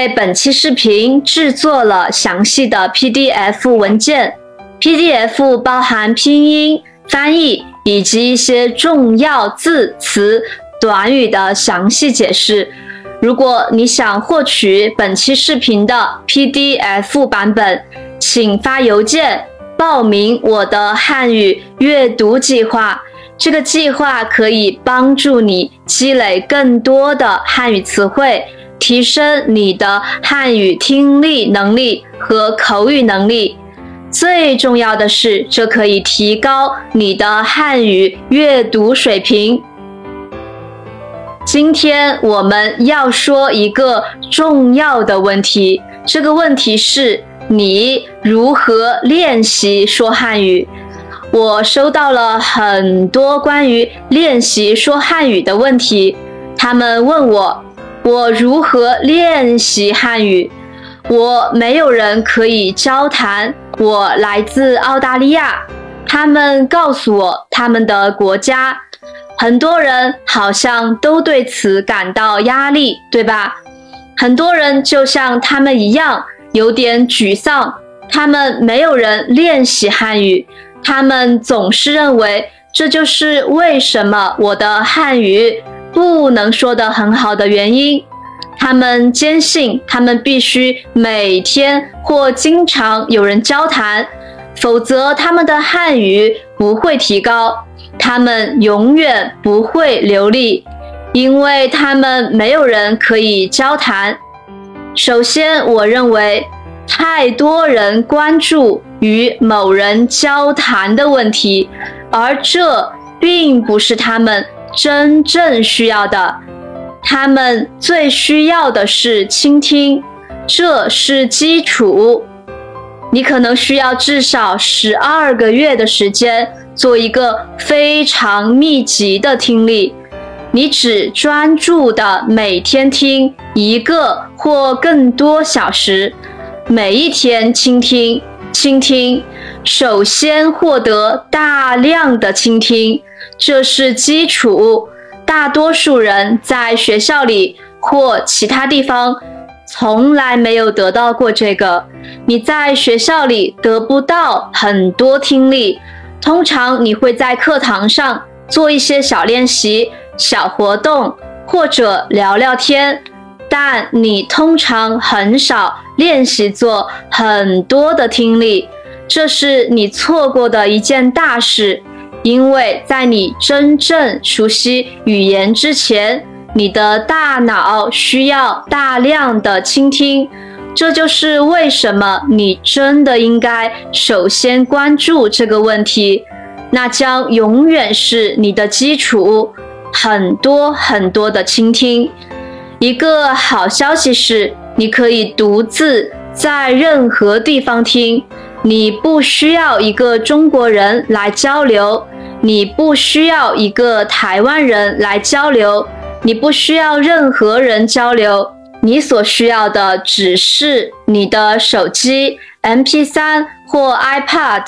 为本期视频制作了详细的 PDF 文件，PDF 包含拼音、翻译以及一些重要字词、短语的详细解释。如果你想获取本期视频的 PDF 版本，请发邮件报名我的汉语阅读计划。这个计划可以帮助你积累更多的汉语词汇，提升你的汉语听力能力和口语能力。最重要的是，这可以提高你的汉语阅读水平。今天我们要说一个重要的问题，这个问题是你如何练习说汉语。我收到了很多关于练习说汉语的问题，他们问我我如何练习汉语。我没有人可以交谈。我来自澳大利亚，他们告诉我他们的国家，很多人好像都对此感到压力，对吧？很多人就像他们一样有点沮丧，他们没有人练习汉语。他们总是认为这就是为什么我的汉语不能说得很好的原因。他们坚信他们必须每天或经常有人交谈，否则他们的汉语不会提高，他们永远不会流利，因为他们没有人可以交谈。首先，我认为。太多人关注与某人交谈的问题，而这并不是他们真正需要的。他们最需要的是倾听，这是基础。你可能需要至少十二个月的时间做一个非常密集的听力。你只专注的每天听一个或更多小时。每一天倾听，倾听，首先获得大量的倾听，这是基础。大多数人在学校里或其他地方从来没有得到过这个。你在学校里得不到很多听力，通常你会在课堂上做一些小练习、小活动，或者聊聊天。但你通常很少练习做很多的听力，这是你错过的一件大事。因为在你真正熟悉语言之前，你的大脑需要大量的倾听。这就是为什么你真的应该首先关注这个问题，那将永远是你的基础。很多很多的倾听。一个好消息是，你可以独自在任何地方听，你不需要一个中国人来交流，你不需要一个台湾人来交流，你不需要任何人交流，你所需要的只是你的手机、MP3 或 iPad，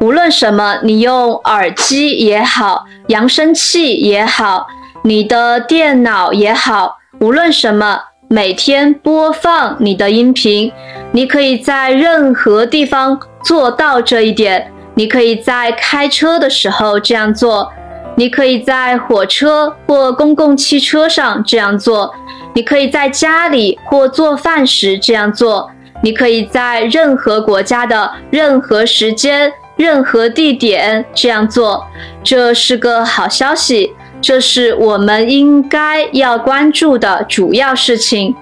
无论什么，你用耳机也好，扬声器也好，你的电脑也好。无论什么，每天播放你的音频，你可以在任何地方做到这一点。你可以在开车的时候这样做，你可以在火车或公共汽车上这样做，你可以在家里或做饭时这样做，你可以在任何国家的任何时间、任何地点这样做。这是个好消息。这是我们应该要关注的主要事情，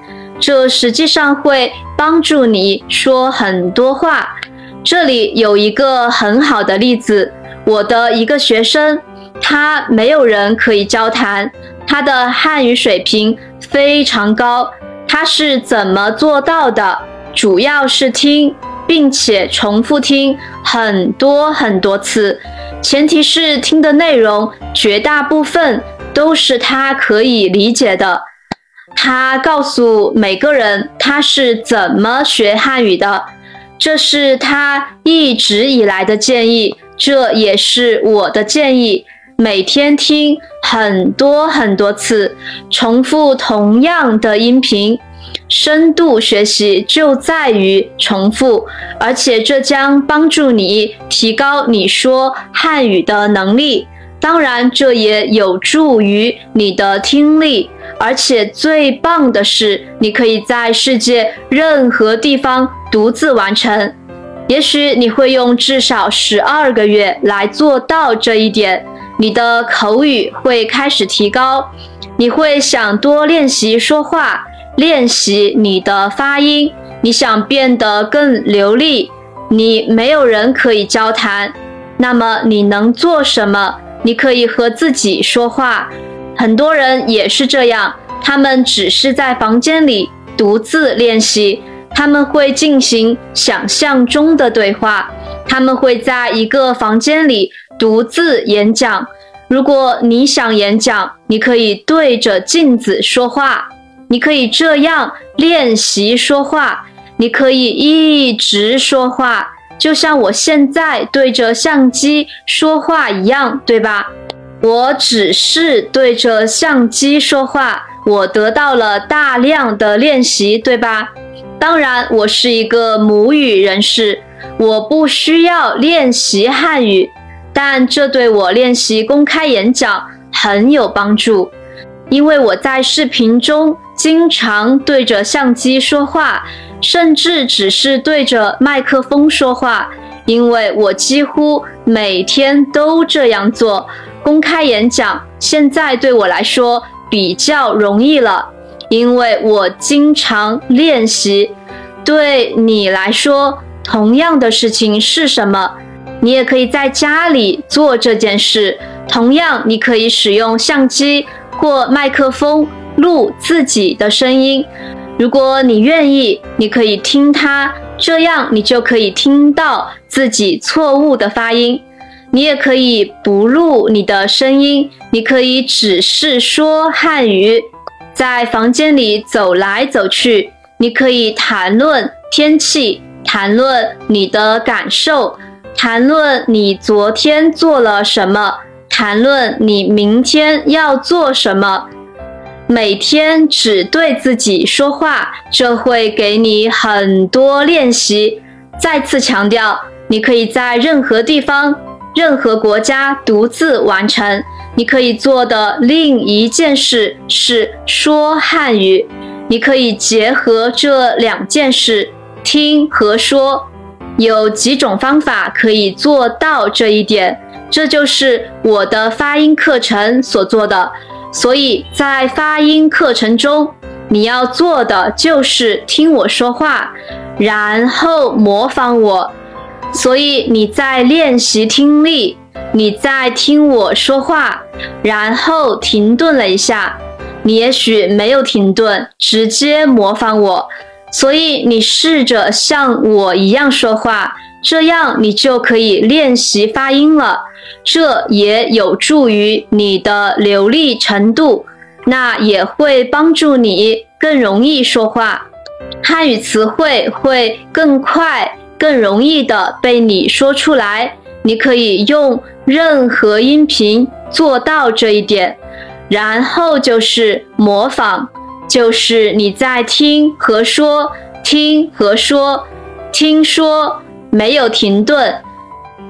这实际上会帮助你说很多话。这里有一个很好的例子，我的一个学生，他没有人可以交谈，他的汉语水平非常高，他是怎么做到的？主要是听，并且重复听很多很多次。前提是听的内容绝大部分都是他可以理解的。他告诉每个人他是怎么学汉语的，这是他一直以来的建议，这也是我的建议。每天听很多很多次，重复同样的音频，深度学习就在于重复，而且这将帮助你提高你说汉语的能力。当然，这也有助于你的听力。而且最棒的是，你可以在世界任何地方独自完成。也许你会用至少十二个月来做到这一点，你的口语会开始提高。你会想多练习说话，练习你的发音。你想变得更流利，你没有人可以交谈，那么你能做什么？你可以和自己说话。很多人也是这样，他们只是在房间里独自练习。他们会进行想象中的对话，他们会在一个房间里独自演讲。如果你想演讲，你可以对着镜子说话，你可以这样练习说话，你可以一直说话，就像我现在对着相机说话一样，对吧？我只是对着相机说话，我得到了大量的练习，对吧？当然，我是一个母语人士，我不需要练习汉语，但这对我练习公开演讲很有帮助，因为我在视频中经常对着相机说话，甚至只是对着麦克风说话，因为我几乎每天都这样做。公开演讲现在对我来说比较容易了。因为我经常练习，对你来说，同样的事情是什么？你也可以在家里做这件事。同样，你可以使用相机或麦克风录自己的声音。如果你愿意，你可以听它，这样你就可以听到自己错误的发音。你也可以不录你的声音，你可以只是说汉语。在房间里走来走去，你可以谈论天气，谈论你的感受，谈论你昨天做了什么，谈论你明天要做什么。每天只对自己说话，这会给你很多练习。再次强调，你可以在任何地方、任何国家独自完成。你可以做的另一件事是说汉语。你可以结合这两件事，听和说。有几种方法可以做到这一点，这就是我的发音课程所做的。所以在发音课程中，你要做的就是听我说话，然后模仿我。所以你在练习听力。你在听我说话，然后停顿了一下。你也许没有停顿，直接模仿我。所以你试着像我一样说话，这样你就可以练习发音了。这也有助于你的流利程度，那也会帮助你更容易说话。汉语词汇会更快、更容易的被你说出来。你可以用任何音频做到这一点，然后就是模仿，就是你在听和说，听和说，听说，没有停顿。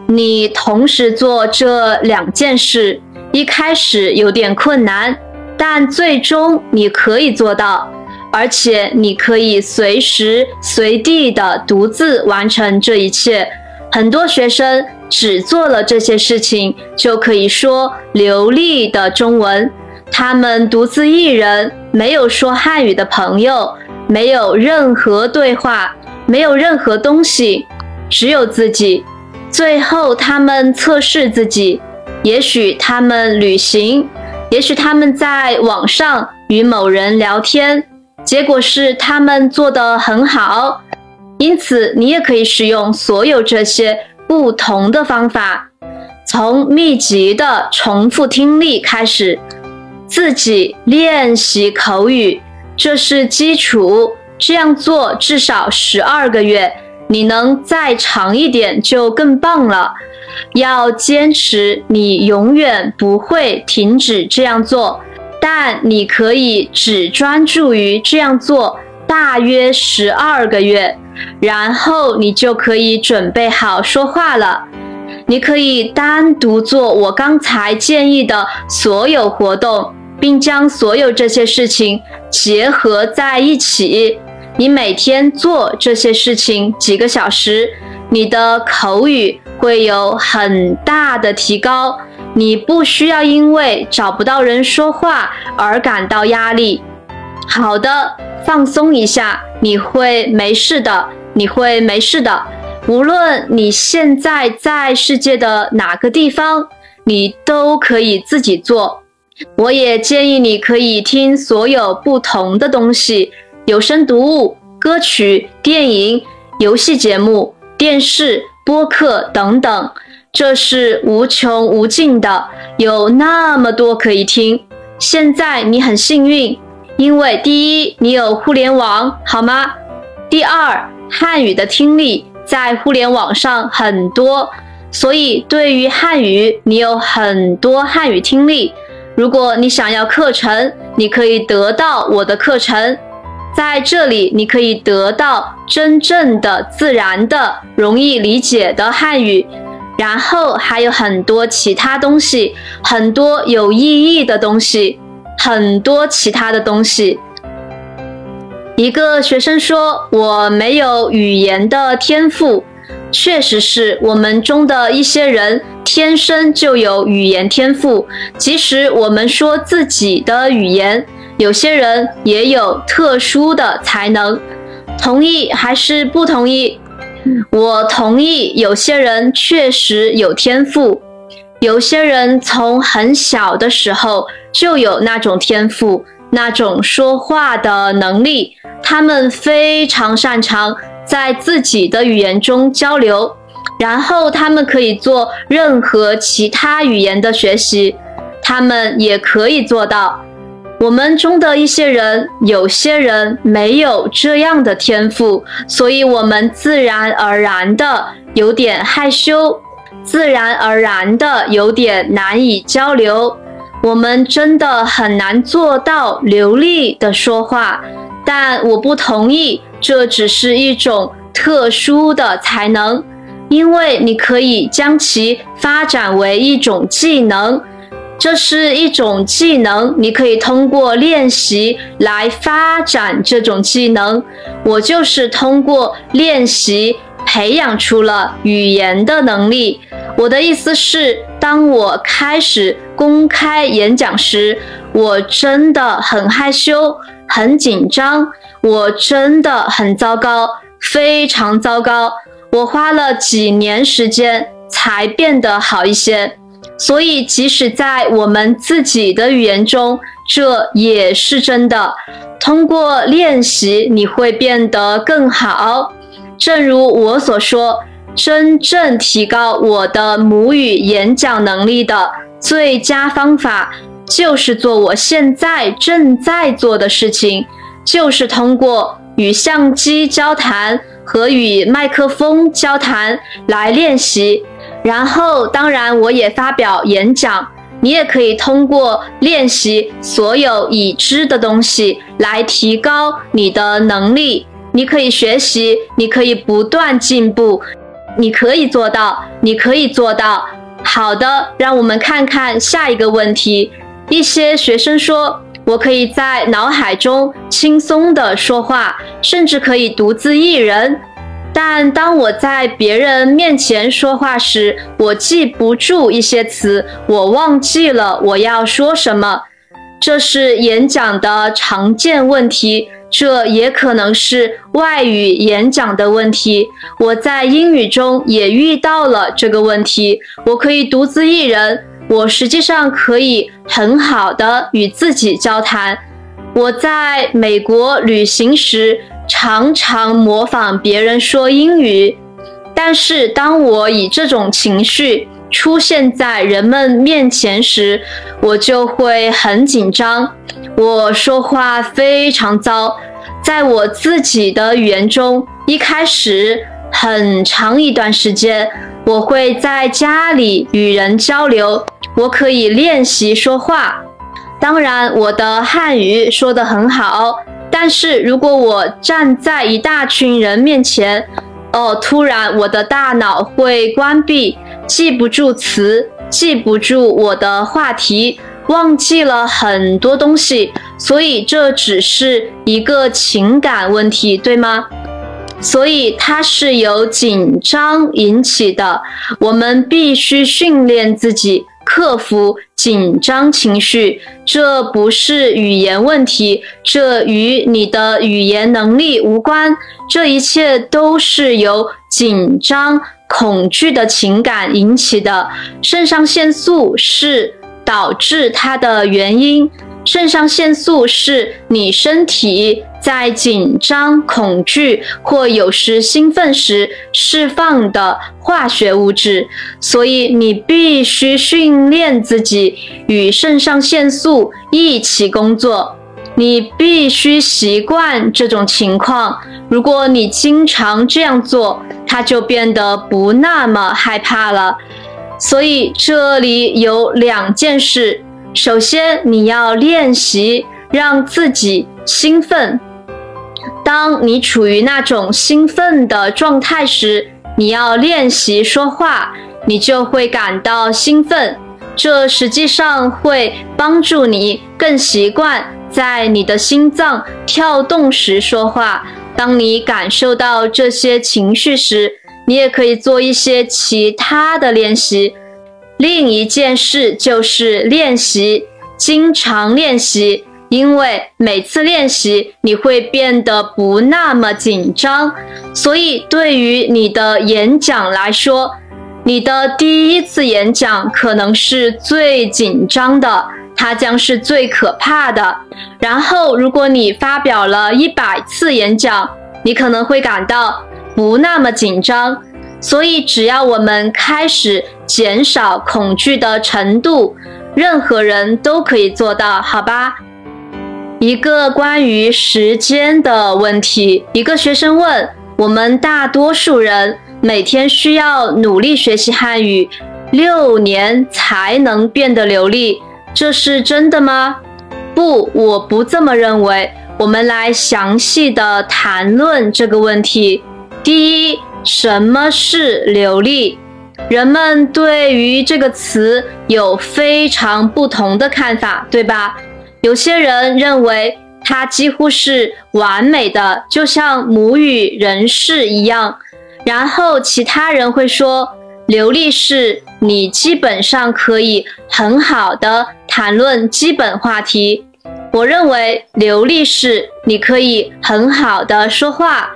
你同时做这两件事，一开始有点困难，但最终你可以做到，而且你可以随时随地的独自完成这一切。很多学生。只做了这些事情，就可以说流利的中文。他们独自一人，没有说汉语的朋友，没有任何对话，没有任何东西，只有自己。最后，他们测试自己，也许他们旅行，也许他们在网上与某人聊天，结果是他们做得很好。因此，你也可以使用所有这些。不同的方法，从密集的重复听力开始，自己练习口语，这是基础。这样做至少十二个月，你能再长一点就更棒了。要坚持，你永远不会停止这样做，但你可以只专注于这样做。大约十二个月，然后你就可以准备好说话了。你可以单独做我刚才建议的所有活动，并将所有这些事情结合在一起。你每天做这些事情几个小时，你的口语会有很大的提高。你不需要因为找不到人说话而感到压力。好的，放松一下，你会没事的，你会没事的。无论你现在在世界的哪个地方，你都可以自己做。我也建议你可以听所有不同的东西：有声读物、歌曲、电影、游戏节目、电视、播客等等。这是无穷无尽的，有那么多可以听。现在你很幸运，因为第一，你有互联网，好吗？第二，汉语的听力在互联网上很多，所以对于汉语，你有很多汉语听力。如果你想要课程，你可以得到我的课程，在这里你可以得到真正的、自然的、容易理解的汉语。然后还有很多其他东西，很多有意义的东西，很多其他的东西。一个学生说：“我没有语言的天赋。”确实是我们中的一些人天生就有语言天赋，即使我们说自己的语言，有些人也有特殊的才能。同意还是不同意？我同意，有些人确实有天赋，有些人从很小的时候就有那种天赋，那种说话的能力，他们非常擅长在自己的语言中交流，然后他们可以做任何其他语言的学习，他们也可以做到。我们中的一些人，有些人没有这样的天赋，所以我们自然而然的有点害羞，自然而然的有点难以交流。我们真的很难做到流利的说话，但我不同意，这只是一种特殊的才能，因为你可以将其发展为一种技能。这是一种技能，你可以通过练习来发展这种技能。我就是通过练习培养出了语言的能力。我的意思是，当我开始公开演讲时，我真的很害羞、很紧张，我真的很糟糕，非常糟糕。我花了几年时间才变得好一些。所以，即使在我们自己的语言中，这也是真的。通过练习，你会变得更好。正如我所说，真正提高我的母语演讲能力的最佳方法，就是做我现在正在做的事情，就是通过与相机交谈和与麦克风交谈来练习。然后，当然，我也发表演讲。你也可以通过练习所有已知的东西来提高你的能力。你可以学习，你可以不断进步，你可以做到，你可以做到。好的，让我们看看下一个问题。一些学生说，我可以在脑海中轻松地说话，甚至可以独自一人。但当我在别人面前说话时，我记不住一些词，我忘记了我要说什么。这是演讲的常见问题，这也可能是外语演讲的问题。我在英语中也遇到了这个问题。我可以独自一人，我实际上可以很好的与自己交谈。我在美国旅行时。常常模仿别人说英语，但是当我以这种情绪出现在人们面前时，我就会很紧张。我说话非常糟，在我自己的语言中，一开始很长一段时间，我会在家里与人交流，我可以练习说话。当然，我的汉语说得很好。但是如果我站在一大群人面前，哦，突然我的大脑会关闭，记不住词，记不住我的话题，忘记了很多东西，所以这只是一个情感问题，对吗？所以它是由紧张引起的，我们必须训练自己。克服紧张情绪，这不是语言问题，这与你的语言能力无关。这一切都是由紧张、恐惧的情感引起的。肾上腺素是导致它的原因。肾上腺素是你身体在紧张、恐惧或有时兴奋时释放的化学物质，所以你必须训练自己与肾上腺素一起工作。你必须习惯这种情况。如果你经常这样做，它就变得不那么害怕了。所以这里有两件事。首先，你要练习让自己兴奋。当你处于那种兴奋的状态时，你要练习说话，你就会感到兴奋。这实际上会帮助你更习惯在你的心脏跳动时说话。当你感受到这些情绪时，你也可以做一些其他的练习。另一件事就是练习，经常练习，因为每次练习你会变得不那么紧张。所以，对于你的演讲来说，你的第一次演讲可能是最紧张的，它将是最可怕的。然后，如果你发表了一百次演讲，你可能会感到不那么紧张。所以，只要我们开始减少恐惧的程度，任何人都可以做到，好吧？一个关于时间的问题，一个学生问：我们大多数人每天需要努力学习汉语六年才能变得流利，这是真的吗？不，我不这么认为。我们来详细的谈论这个问题。第一。什么是流利？人们对于这个词有非常不同的看法，对吧？有些人认为它几乎是完美的，就像母语人士一样。然后其他人会说，流利是你基本上可以很好的谈论基本话题。我认为流利是你可以很好的说话。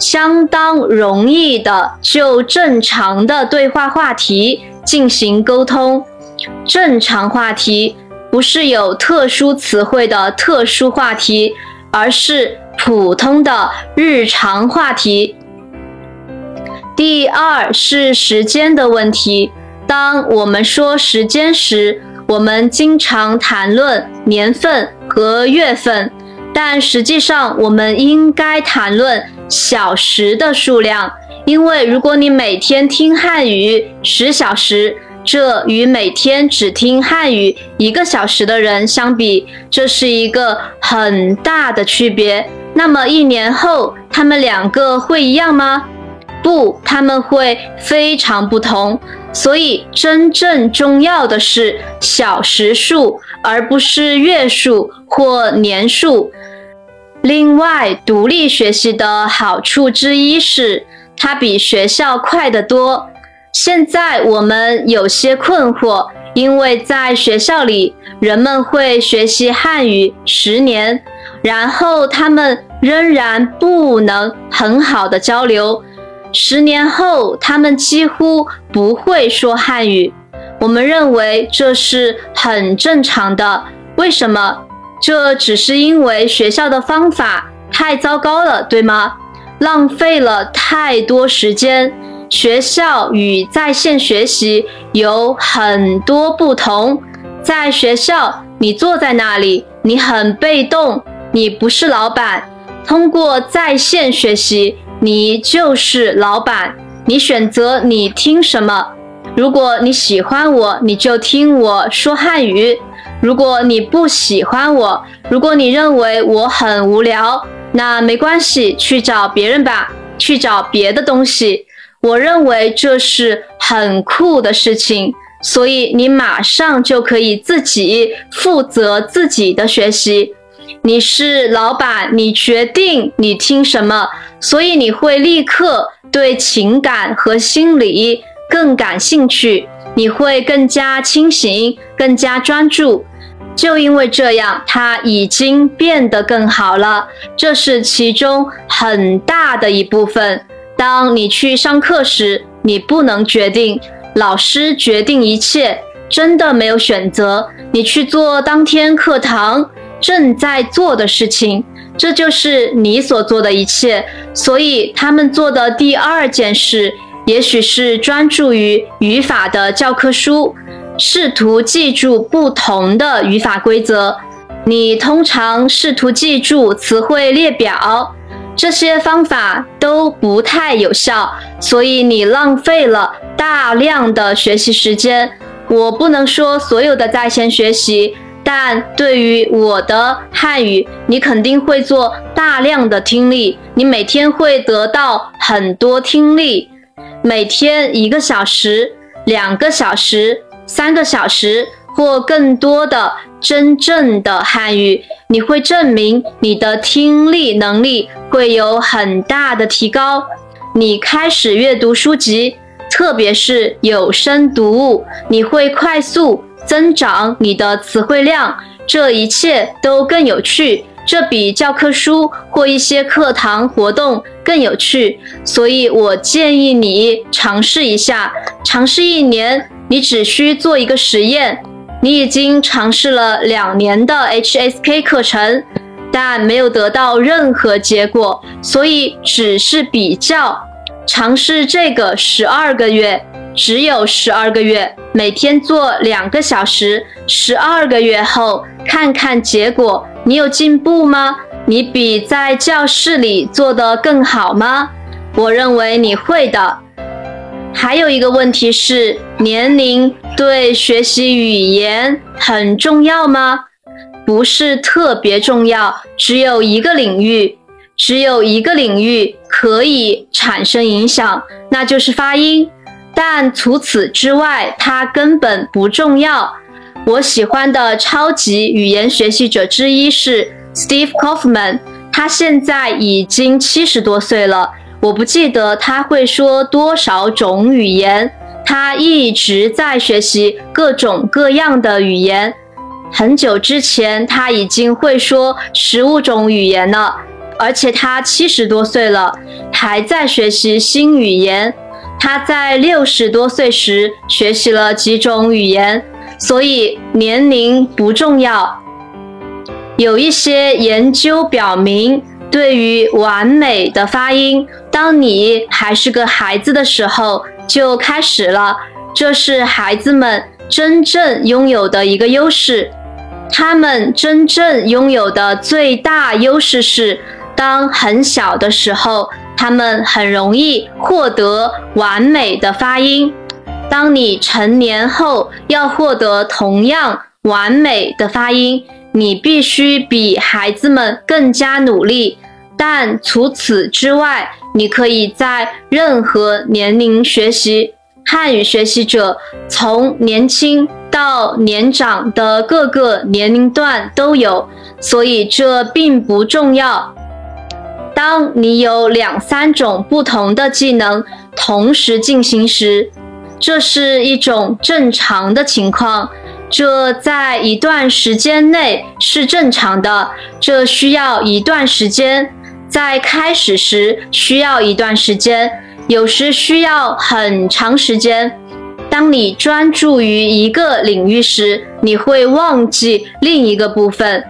相当容易的就正常的对话话题进行沟通。正常话题不是有特殊词汇的特殊话题，而是普通的日常话题。第二是时间的问题。当我们说时间时，我们经常谈论年份和月份。但实际上，我们应该谈论小时的数量，因为如果你每天听汉语十小时，这与每天只听汉语一个小时的人相比，这是一个很大的区别。那么一年后，他们两个会一样吗？不，他们会非常不同。所以，真正重要的是小时数，而不是月数或年数。另外，独立学习的好处之一是，它比学校快得多。现在我们有些困惑，因为在学校里，人们会学习汉语十年，然后他们仍然不能很好的交流。十年后，他们几乎不会说汉语。我们认为这是很正常的。为什么？这只是因为学校的方法太糟糕了，对吗？浪费了太多时间。学校与在线学习有很多不同。在学校，你坐在那里，你很被动，你不是老板。通过在线学习，你就是老板，你选择你听什么。如果你喜欢我，你就听我说汉语。如果你不喜欢我，如果你认为我很无聊，那没关系，去找别人吧，去找别的东西。我认为这是很酷的事情，所以你马上就可以自己负责自己的学习。你是老板，你决定你听什么，所以你会立刻对情感和心理更感兴趣，你会更加清醒，更加专注。就因为这样，他已经变得更好了，这是其中很大的一部分。当你去上课时，你不能决定，老师决定一切，真的没有选择。你去做当天课堂正在做的事情，这就是你所做的一切。所以他们做的第二件事，也许是专注于语法的教科书。试图记住不同的语法规则。你通常试图记住词汇列表，这些方法都不太有效，所以你浪费了大量的学习时间。我不能说所有的在线学习，但对于我的汉语，你肯定会做大量的听力。你每天会得到很多听力，每天一个小时、两个小时。三个小时或更多的真正的汉语，你会证明你的听力能力会有很大的提高。你开始阅读书籍，特别是有声读物，你会快速增长你的词汇量。这一切都更有趣，这比教科书或一些课堂活动更有趣。所以我建议你尝试一下，尝试一年。你只需做一个实验，你已经尝试了两年的 HSK 课程，但没有得到任何结果，所以只是比较。尝试这个十二个月，只有十二个月，每天做两个小时。十二个月后看看结果，你有进步吗？你比在教室里做的更好吗？我认为你会的。还有一个问题是，年龄对学习语言很重要吗？不是特别重要，只有一个领域，只有一个领域可以产生影响，那就是发音。但除此之外，它根本不重要。我喜欢的超级语言学习者之一是 Steve Kaufman，他现在已经七十多岁了。我不记得他会说多少种语言，他一直在学习各种各样的语言。很久之前他已经会说十五种语言了，而且他七十多岁了，还在学习新语言。他在六十多岁时学习了几种语言，所以年龄不重要。有一些研究表明。对于完美的发音，当你还是个孩子的时候就开始了。这是孩子们真正拥有的一个优势。他们真正拥有的最大优势是，当很小的时候，他们很容易获得完美的发音。当你成年后要获得同样完美的发音，你必须比孩子们更加努力。但除此之外，你可以在任何年龄学习汉语。学习者从年轻到年长的各个年龄段都有，所以这并不重要。当你有两三种不同的技能同时进行时，这是一种正常的情况。这在一段时间内是正常的，这需要一段时间。在开始时需要一段时间，有时需要很长时间。当你专注于一个领域时，你会忘记另一个部分。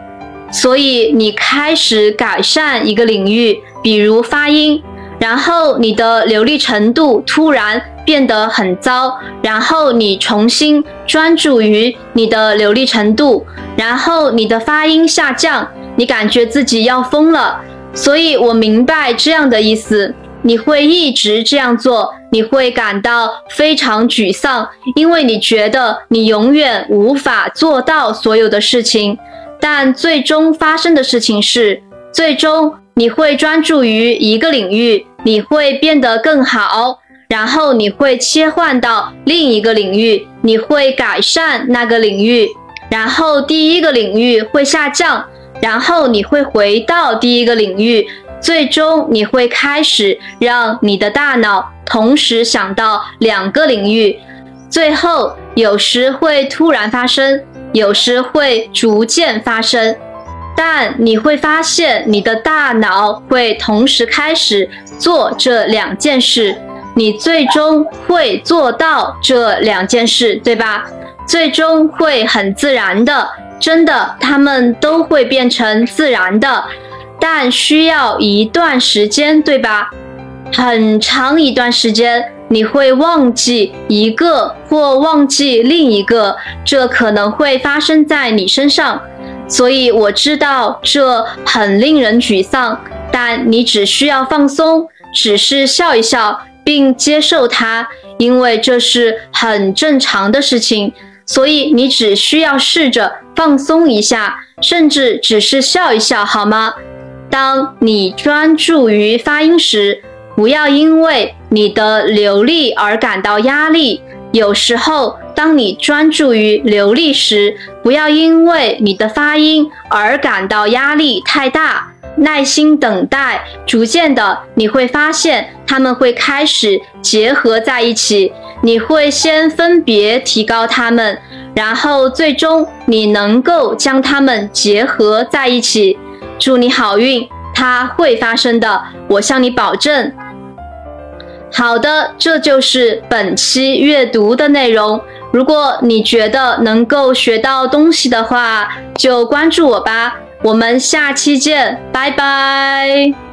所以你开始改善一个领域，比如发音，然后你的流利程度突然变得很糟，然后你重新专注于你的流利程度，然后你的发音下降，你感觉自己要疯了。所以我明白这样的意思。你会一直这样做，你会感到非常沮丧，因为你觉得你永远无法做到所有的事情。但最终发生的事情是，最终你会专注于一个领域，你会变得更好，然后你会切换到另一个领域，你会改善那个领域，然后第一个领域会下降，然后你会回到第一个领域。最终，你会开始让你的大脑同时想到两个领域。最后，有时会突然发生，有时会逐渐发生。但你会发现，你的大脑会同时开始做这两件事。你最终会做到这两件事，对吧？最终会很自然的，真的，它们都会变成自然的。但需要一段时间，对吧？很长一段时间，你会忘记一个或忘记另一个，这可能会发生在你身上。所以我知道这很令人沮丧，但你只需要放松，只是笑一笑并接受它，因为这是很正常的事情。所以你只需要试着放松一下，甚至只是笑一笑，好吗？当你专注于发音时，不要因为你的流利而感到压力。有时候，当你专注于流利时，不要因为你的发音而感到压力太大。耐心等待，逐渐的你会发现他们会开始结合在一起。你会先分别提高它们，然后最终你能够将它们结合在一起。祝你好运，它会发生的，我向你保证。好的，这就是本期阅读的内容。如果你觉得能够学到东西的话，就关注我吧。我们下期见，拜拜。